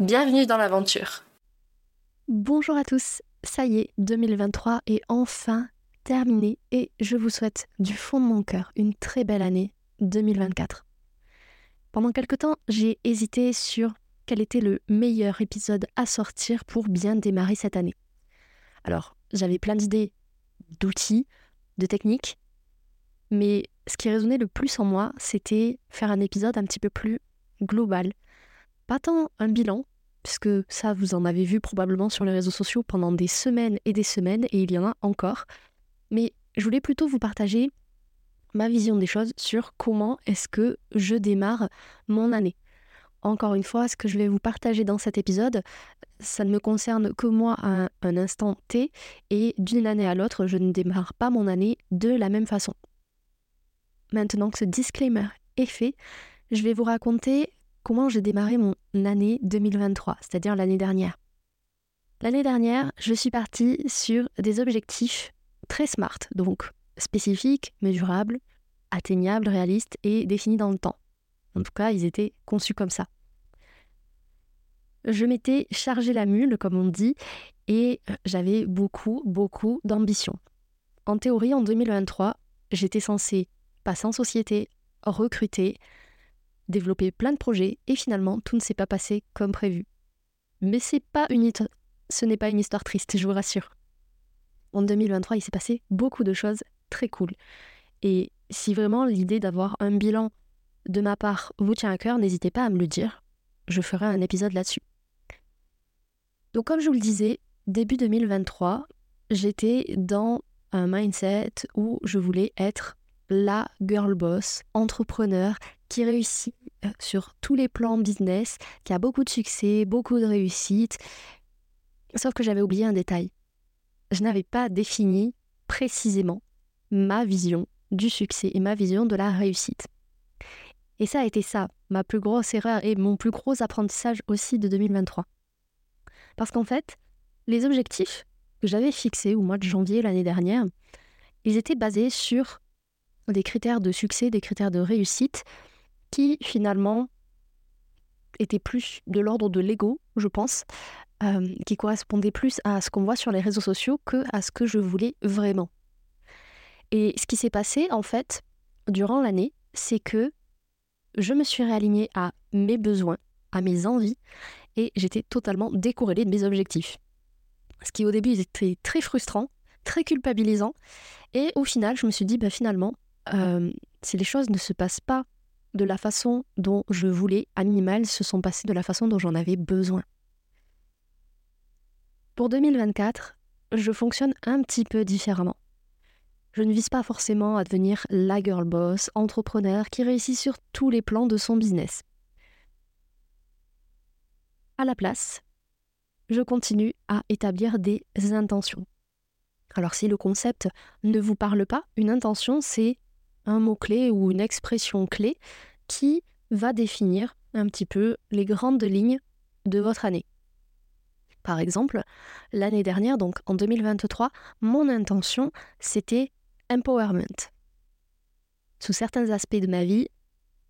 Bienvenue dans l'aventure. Bonjour à tous, ça y est, 2023 est enfin terminé et je vous souhaite du fond de mon cœur une très belle année 2024. Pendant quelque temps, j'ai hésité sur quel était le meilleur épisode à sortir pour bien démarrer cette année. Alors, j'avais plein d'idées, d'outils, de techniques, mais ce qui résonnait le plus en moi, c'était faire un épisode un petit peu plus global, pas tant un bilan, puisque ça, vous en avez vu probablement sur les réseaux sociaux pendant des semaines et des semaines, et il y en a encore. Mais je voulais plutôt vous partager ma vision des choses sur comment est-ce que je démarre mon année. Encore une fois, ce que je vais vous partager dans cet épisode, ça ne me concerne que moi à un instant T, et d'une année à l'autre, je ne démarre pas mon année de la même façon. Maintenant que ce disclaimer est fait, je vais vous raconter comment j'ai démarré mon année 2023, c'est-à-dire l'année dernière. L'année dernière, je suis partie sur des objectifs très smart, donc spécifiques, mesurables, atteignables, réalistes et définis dans le temps. En tout cas, ils étaient conçus comme ça. Je m'étais chargé la mule, comme on dit, et j'avais beaucoup, beaucoup d'ambition. En théorie, en 2023, j'étais censée passer en société, recruter, développer plein de projets et finalement tout ne s'est pas passé comme prévu. Mais c'est ce n'est pas une histoire triste, je vous rassure. En 2023, il s'est passé beaucoup de choses très cool. Et si vraiment l'idée d'avoir un bilan de ma part vous tient à cœur, n'hésitez pas à me le dire. Je ferai un épisode là-dessus. Donc comme je vous le disais, début 2023, j'étais dans un mindset où je voulais être la girl boss, entrepreneur qui réussit euh, sur tous les plans business, qui a beaucoup de succès, beaucoup de réussite. Sauf que j'avais oublié un détail. Je n'avais pas défini précisément ma vision du succès et ma vision de la réussite. Et ça a été ça, ma plus grosse erreur et mon plus gros apprentissage aussi de 2023. Parce qu'en fait, les objectifs que j'avais fixés au mois de janvier l'année dernière, ils étaient basés sur des critères de succès, des critères de réussite qui finalement étaient plus de l'ordre de l'ego, je pense, euh, qui correspondaient plus à ce qu'on voit sur les réseaux sociaux que à ce que je voulais vraiment. Et ce qui s'est passé en fait durant l'année, c'est que je me suis réalignée à mes besoins, à mes envies, et j'étais totalement décorrélée de mes objectifs. Ce qui au début était très frustrant, très culpabilisant, et au final, je me suis dit, bah, finalement, si les choses ne se passent pas de la façon dont je voulais, à minimal, se sont passées de la façon dont j'en avais besoin. Pour 2024, je fonctionne un petit peu différemment. Je ne vise pas forcément à devenir la girl boss, entrepreneur qui réussit sur tous les plans de son business. À la place, je continue à établir des intentions. Alors si le concept ne vous parle pas, une intention, c'est un mot-clé ou une expression clé qui va définir un petit peu les grandes lignes de votre année. Par exemple, l'année dernière, donc en 2023, mon intention, c'était empowerment. Sous certains aspects de ma vie,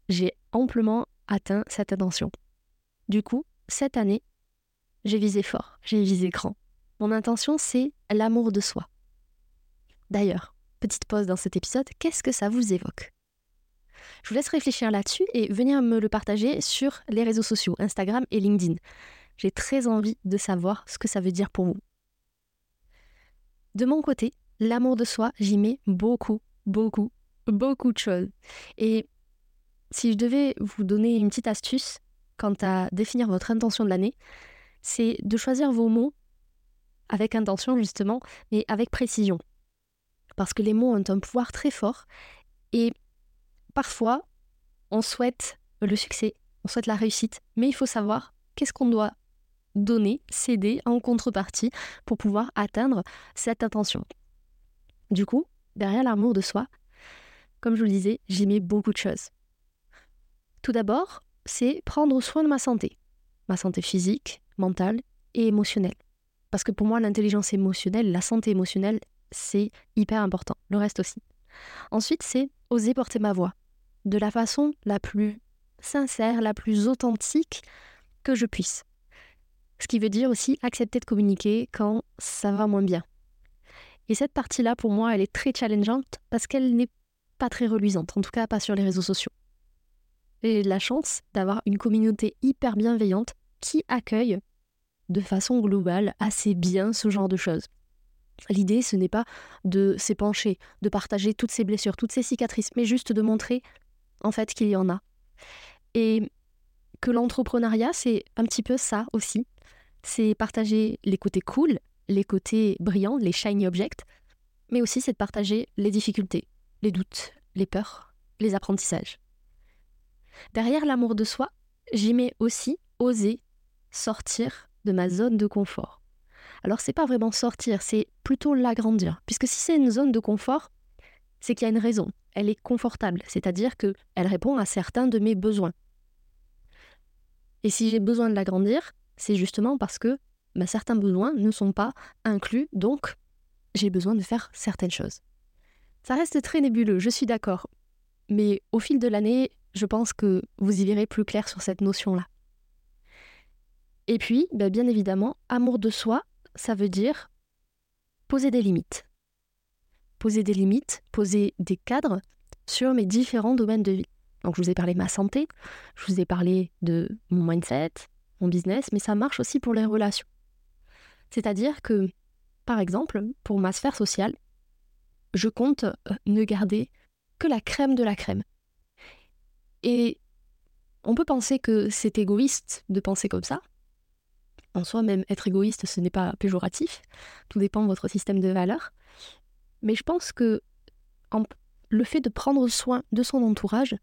j'ai amplement atteint cette intention. Du coup, cette année, j'ai visé fort, j'ai visé grand. Mon intention, c'est l'amour de soi. D'ailleurs, petite pause dans cet épisode, qu'est-ce que ça vous évoque? Je vous laisse réfléchir là-dessus et venir me le partager sur les réseaux sociaux, Instagram et LinkedIn. J'ai très envie de savoir ce que ça veut dire pour vous. De mon côté, l'amour de soi, j'y mets beaucoup, beaucoup, beaucoup de choses. Et si je devais vous donner une petite astuce quant à définir votre intention de l'année, c'est de choisir vos mots avec intention justement, mais avec précision parce que les mots ont un pouvoir très fort et parfois on souhaite le succès, on souhaite la réussite, mais il faut savoir qu'est-ce qu'on doit donner, céder en contrepartie pour pouvoir atteindre cette intention. Du coup, derrière l'amour de soi, comme je vous le disais, j'y mets beaucoup de choses. Tout d'abord, c'est prendre soin de ma santé, ma santé physique, mentale et émotionnelle. Parce que pour moi, l'intelligence émotionnelle, la santé émotionnelle, c'est hyper important. Le reste aussi. Ensuite, c'est oser porter ma voix de la façon la plus sincère, la plus authentique que je puisse. Ce qui veut dire aussi accepter de communiquer quand ça va moins bien. Et cette partie-là, pour moi, elle est très challengeante parce qu'elle n'est pas très reluisante, en tout cas pas sur les réseaux sociaux. J'ai la chance d'avoir une communauté hyper bienveillante qui accueille de façon globale assez bien ce genre de choses. L'idée, ce n'est pas de s'épancher, de partager toutes ces blessures, toutes ces cicatrices, mais juste de montrer en fait qu'il y en a. Et que l'entrepreneuriat, c'est un petit peu ça aussi. C'est partager les côtés cool, les côtés brillants, les shiny objects, mais aussi c'est de partager les difficultés, les doutes, les peurs, les apprentissages. Derrière l'amour de soi, j'y mets aussi oser sortir de ma zone de confort. Alors c'est pas vraiment sortir, c'est plutôt l'agrandir. Puisque si c'est une zone de confort, c'est qu'il y a une raison. Elle est confortable, c'est-à-dire qu'elle répond à certains de mes besoins. Et si j'ai besoin de l'agrandir, c'est justement parce que bah, certains besoins ne sont pas inclus, donc j'ai besoin de faire certaines choses. Ça reste très nébuleux, je suis d'accord. Mais au fil de l'année, je pense que vous y verrez plus clair sur cette notion-là. Et puis, bah, bien évidemment, amour de soi, ça veut dire poser des limites. Poser des limites, poser des cadres sur mes différents domaines de vie. Donc je vous ai parlé de ma santé, je vous ai parlé de mon mindset, mon business, mais ça marche aussi pour les relations. C'est-à-dire que, par exemple, pour ma sphère sociale, je compte euh, ne garder que la crème de la crème. Et on peut penser que c'est égoïste de penser comme ça, en soi, même être égoïste, ce n'est pas péjoratif. Tout dépend de votre système de valeurs. Mais je pense que le fait de prendre soin de son entourage,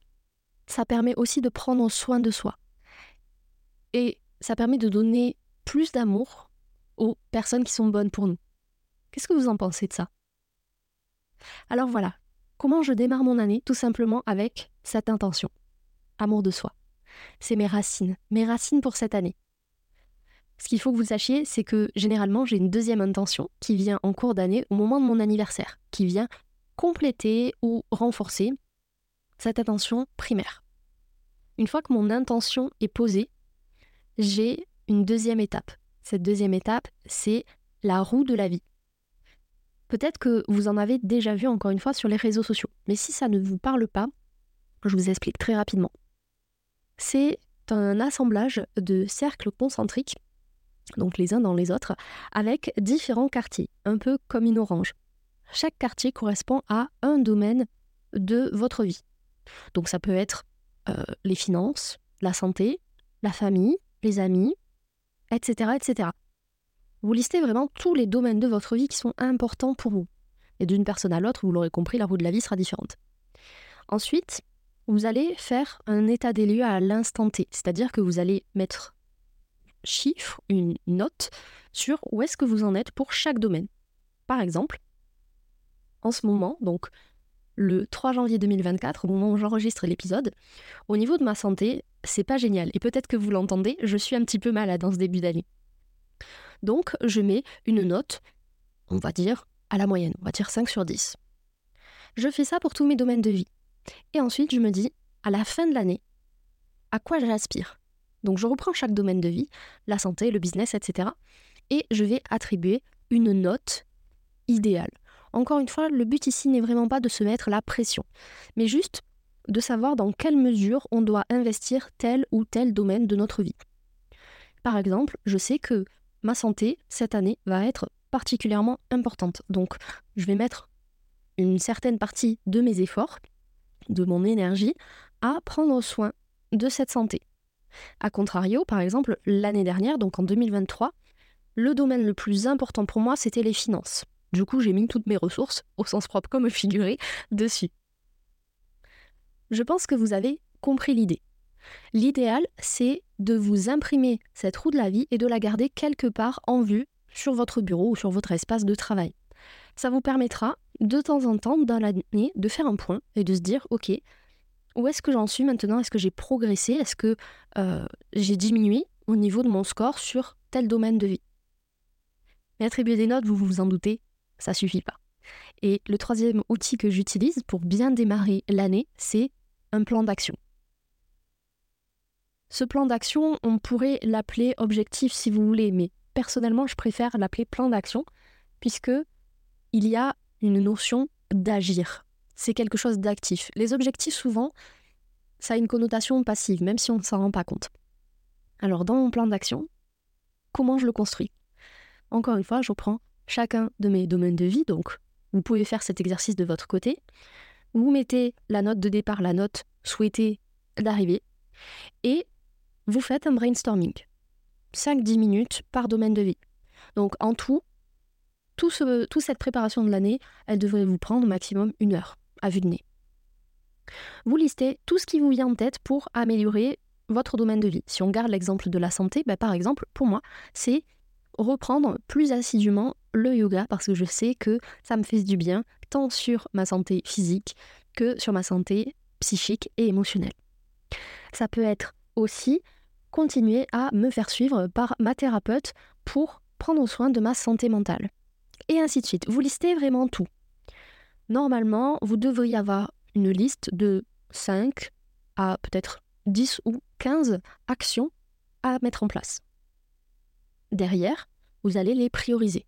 ça permet aussi de prendre soin de soi. Et ça permet de donner plus d'amour aux personnes qui sont bonnes pour nous. Qu'est-ce que vous en pensez de ça? Alors voilà, comment je démarre mon année? Tout simplement avec cette intention. Amour de soi. C'est mes racines, mes racines pour cette année. Ce qu'il faut que vous sachiez, c'est que généralement, j'ai une deuxième intention qui vient en cours d'année au moment de mon anniversaire, qui vient compléter ou renforcer cette intention primaire. Une fois que mon intention est posée, j'ai une deuxième étape. Cette deuxième étape, c'est la roue de la vie. Peut-être que vous en avez déjà vu encore une fois sur les réseaux sociaux, mais si ça ne vous parle pas, je vous explique très rapidement. C'est un assemblage de cercles concentriques donc les uns dans les autres, avec différents quartiers, un peu comme une orange. Chaque quartier correspond à un domaine de votre vie. Donc ça peut être euh, les finances, la santé, la famille, les amis, etc., etc. Vous listez vraiment tous les domaines de votre vie qui sont importants pour vous. Et d'une personne à l'autre, vous l'aurez compris, la roue de la vie sera différente. Ensuite, vous allez faire un état des lieux à l'instant T, c'est-à-dire que vous allez mettre chiffre, une note sur où est-ce que vous en êtes pour chaque domaine. Par exemple, en ce moment, donc le 3 janvier 2024, au moment où j'enregistre l'épisode, au niveau de ma santé, c'est pas génial. Et peut-être que vous l'entendez, je suis un petit peu malade dans ce début d'année. Donc, je mets une note, on va dire, à la moyenne, on va dire 5 sur 10. Je fais ça pour tous mes domaines de vie. Et ensuite, je me dis, à la fin de l'année, à quoi j'aspire donc je reprends chaque domaine de vie, la santé, le business, etc. Et je vais attribuer une note idéale. Encore une fois, le but ici n'est vraiment pas de se mettre la pression, mais juste de savoir dans quelle mesure on doit investir tel ou tel domaine de notre vie. Par exemple, je sais que ma santé, cette année, va être particulièrement importante. Donc, je vais mettre une certaine partie de mes efforts, de mon énergie, à prendre soin de cette santé. A contrario, par exemple, l'année dernière, donc en 2023, le domaine le plus important pour moi, c'était les finances. Du coup, j'ai mis toutes mes ressources, au sens propre comme figuré, dessus. Je pense que vous avez compris l'idée. L'idéal, c'est de vous imprimer cette roue de la vie et de la garder quelque part en vue sur votre bureau ou sur votre espace de travail. Ça vous permettra de temps en temps dans l'année de faire un point et de se dire, ok, où est-ce que j'en suis maintenant? Est-ce que j'ai progressé? Est-ce que euh, j'ai diminué au niveau de mon score sur tel domaine de vie? Mais attribuer des notes, vous vous en doutez, ça suffit pas. Et le troisième outil que j'utilise pour bien démarrer l'année, c'est un plan d'action. Ce plan d'action, on pourrait l'appeler objectif si vous voulez, mais personnellement, je préfère l'appeler plan d'action, puisque il y a une notion d'agir. C'est quelque chose d'actif. Les objectifs, souvent, ça a une connotation passive, même si on ne s'en rend pas compte. Alors, dans mon plan d'action, comment je le construis? Encore une fois, je prends chacun de mes domaines de vie, donc vous pouvez faire cet exercice de votre côté. Vous mettez la note de départ, la note souhaitée d'arrivée, et vous faites un brainstorming. 5-10 minutes par domaine de vie. Donc en tout, toute cette préparation de l'année, elle devrait vous prendre au maximum une heure à vue de nez. Vous listez tout ce qui vous vient en tête pour améliorer votre domaine de vie. Si on garde l'exemple de la santé, bah, par exemple, pour moi, c'est reprendre plus assidûment le yoga parce que je sais que ça me fait du bien tant sur ma santé physique que sur ma santé psychique et émotionnelle. Ça peut être aussi continuer à me faire suivre par ma thérapeute pour prendre soin de ma santé mentale. Et ainsi de suite. Vous listez vraiment tout. Normalement, vous devriez avoir une liste de 5 à peut-être 10 ou 15 actions à mettre en place. Derrière, vous allez les prioriser.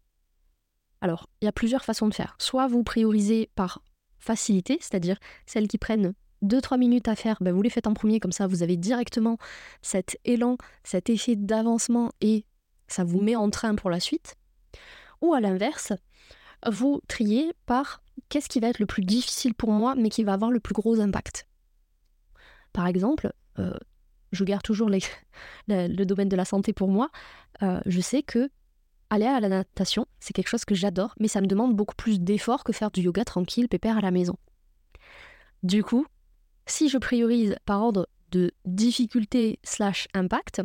Alors, il y a plusieurs façons de faire. Soit vous priorisez par facilité, c'est-à-dire celles qui prennent 2-3 minutes à faire, ben vous les faites en premier, comme ça vous avez directement cet élan, cet effet d'avancement et ça vous met en train pour la suite. Ou à l'inverse, vous triez par qu'est-ce qui va être le plus difficile pour moi, mais qui va avoir le plus gros impact. Par exemple, euh, je garde toujours le, domaine de la santé pour moi. Euh, je sais que aller à la natation, c'est quelque chose que j'adore, mais ça me demande beaucoup plus d'efforts que faire du yoga tranquille, pépère à la maison. Du coup, si je priorise par ordre de difficulté slash impact,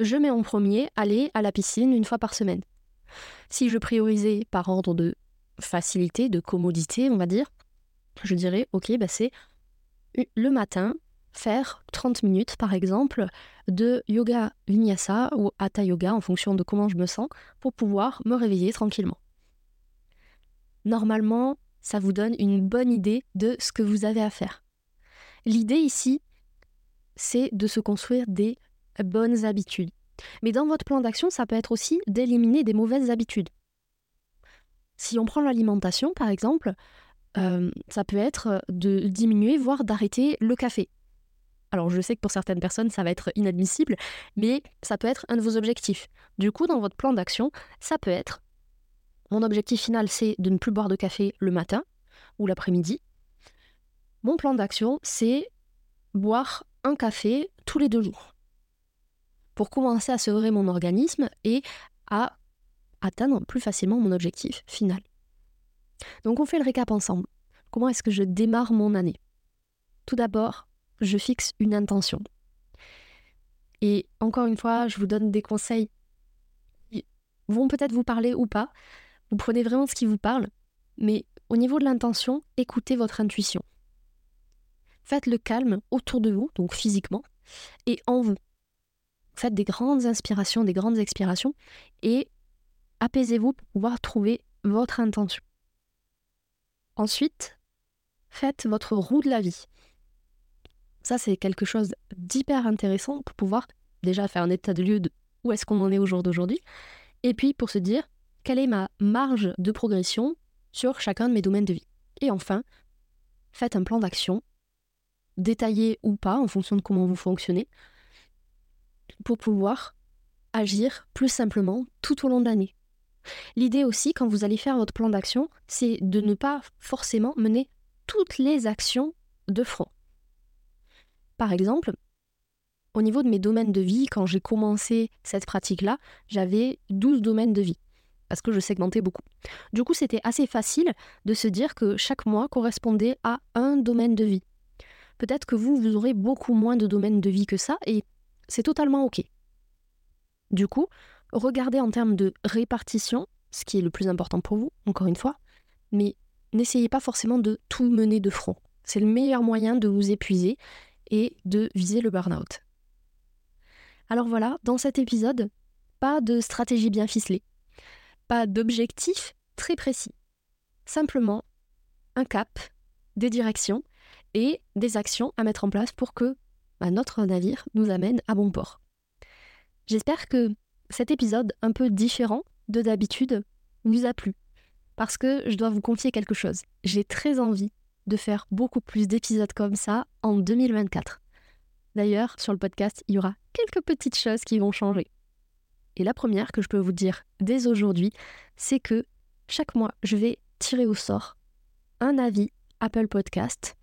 je mets en premier aller à la piscine une fois par semaine. Si je priorisais par ordre de facilité, de commodité, on va dire, je dirais, ok, bah c'est le matin, faire 30 minutes par exemple de yoga vinyasa ou hatha yoga en fonction de comment je me sens pour pouvoir me réveiller tranquillement. Normalement, ça vous donne une bonne idée de ce que vous avez à faire. L'idée ici, c'est de se construire des bonnes habitudes. Mais dans votre plan d'action, ça peut être aussi d'éliminer des mauvaises habitudes. Si on prend l'alimentation, par exemple, euh, ça peut être de diminuer, voire d'arrêter le café. Alors je sais que pour certaines personnes, ça va être inadmissible, mais ça peut être un de vos objectifs. Du coup, dans votre plan d'action, ça peut être, mon objectif final, c'est de ne plus boire de café le matin ou l'après-midi. Mon plan d'action, c'est boire un café tous les deux jours pour commencer à sevrer mon organisme et à atteindre plus facilement mon objectif final. Donc on fait le récap ensemble. Comment est-ce que je démarre mon année? Tout d'abord, je fixe une intention. Et encore une fois, je vous donne des conseils qui vont peut-être vous parler ou pas. Vous prenez vraiment ce qui vous parle, mais au niveau de l'intention, écoutez votre intuition. Faites le calme autour de vous, donc physiquement, et en vous. Faites des grandes inspirations, des grandes expirations, et apaisez-vous pour pouvoir trouver votre intention. Ensuite, faites votre roue de la vie. Ça, c'est quelque chose d'hyper intéressant pour pouvoir déjà faire un état de lieu de où est-ce qu'on en est au jour d'aujourd'hui, et puis pour se dire quelle est ma marge de progression sur chacun de mes domaines de vie. Et enfin, faites un plan d'action, détaillé ou pas en fonction de comment vous fonctionnez, pour pouvoir agir plus simplement tout au long de l'année. L'idée aussi, quand vous allez faire votre plan d'action, c'est de ne pas forcément mener toutes les actions de front. Par exemple, au niveau de mes domaines de vie, quand j'ai commencé cette pratique-là, j'avais 12 domaines de vie, parce que je segmentais beaucoup. Du coup, c'était assez facile de se dire que chaque mois correspondait à un domaine de vie. peut-être que vous, vous aurez beaucoup moins de domaines de vie que ça et c'est totalement OK. Du coup, regardez en termes de répartition, ce qui est le plus important pour vous, encore une fois, mais n'essayez pas forcément de tout mener de front. C'est le meilleur moyen de vous épuiser et de viser le burn-out. Alors voilà, dans cet épisode, pas de stratégie bien ficelée, pas d'objectif très précis. Simplement un cap, des directions et des actions à mettre en place pour que bah, notre navire nous amène à bon port. J'espère que cet épisode un peu différent de d'habitude vous a plu. Parce que je dois vous confier quelque chose. J'ai très envie de faire beaucoup plus d'épisodes comme ça en 2024. D'ailleurs, sur le podcast, il y aura quelques petites choses qui vont changer. Et la première que je peux vous dire dès aujourd'hui, c'est que chaque mois, je vais tirer au sort un avis Apple Podcast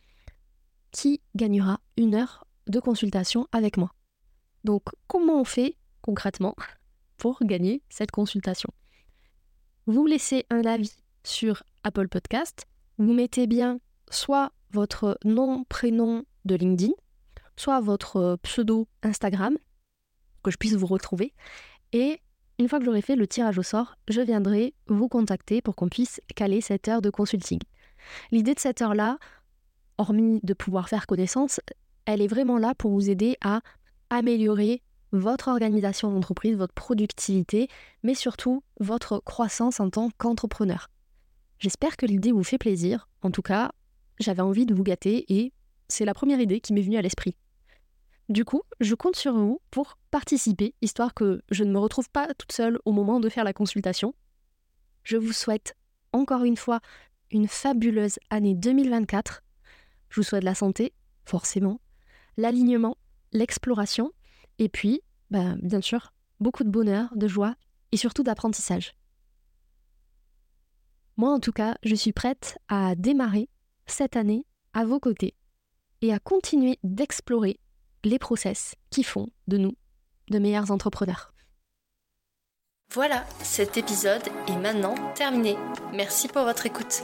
qui gagnera une heure de consultation avec moi. Donc, comment on fait concrètement pour gagner cette consultation? Vous laissez un avis sur Apple Podcast, vous mettez bien soit votre nom, prénom de LinkedIn, soit votre pseudo Instagram, que je puisse vous retrouver. Et une fois que j'aurai fait le tirage au sort, je viendrai vous contacter pour qu'on puisse caler cette heure de consulting. L'idée de cette heure-là, hormis de pouvoir faire connaissance, elle est vraiment là pour vous aider à améliorer votre organisation d'entreprise, votre productivité, mais surtout votre croissance en tant qu'entrepreneur. J'espère que l'idée vous fait plaisir. En tout cas, j'avais envie de vous gâter et c'est la première idée qui m'est venue à l'esprit. Du coup, je compte sur vous pour participer, histoire que je ne me retrouve pas toute seule au moment de faire la consultation. Je vous souhaite encore une fois une fabuleuse année 2024. Je vous souhaite la santé, forcément, l'alignement, l'exploration, et puis, bah, bien sûr, beaucoup de bonheur, de joie et surtout d'apprentissage. Moi, en tout cas, je suis prête à démarrer cette année à vos côtés et à continuer d'explorer les process qui font de nous de meilleurs entrepreneurs. Voilà, cet épisode est maintenant terminé. Merci pour votre écoute.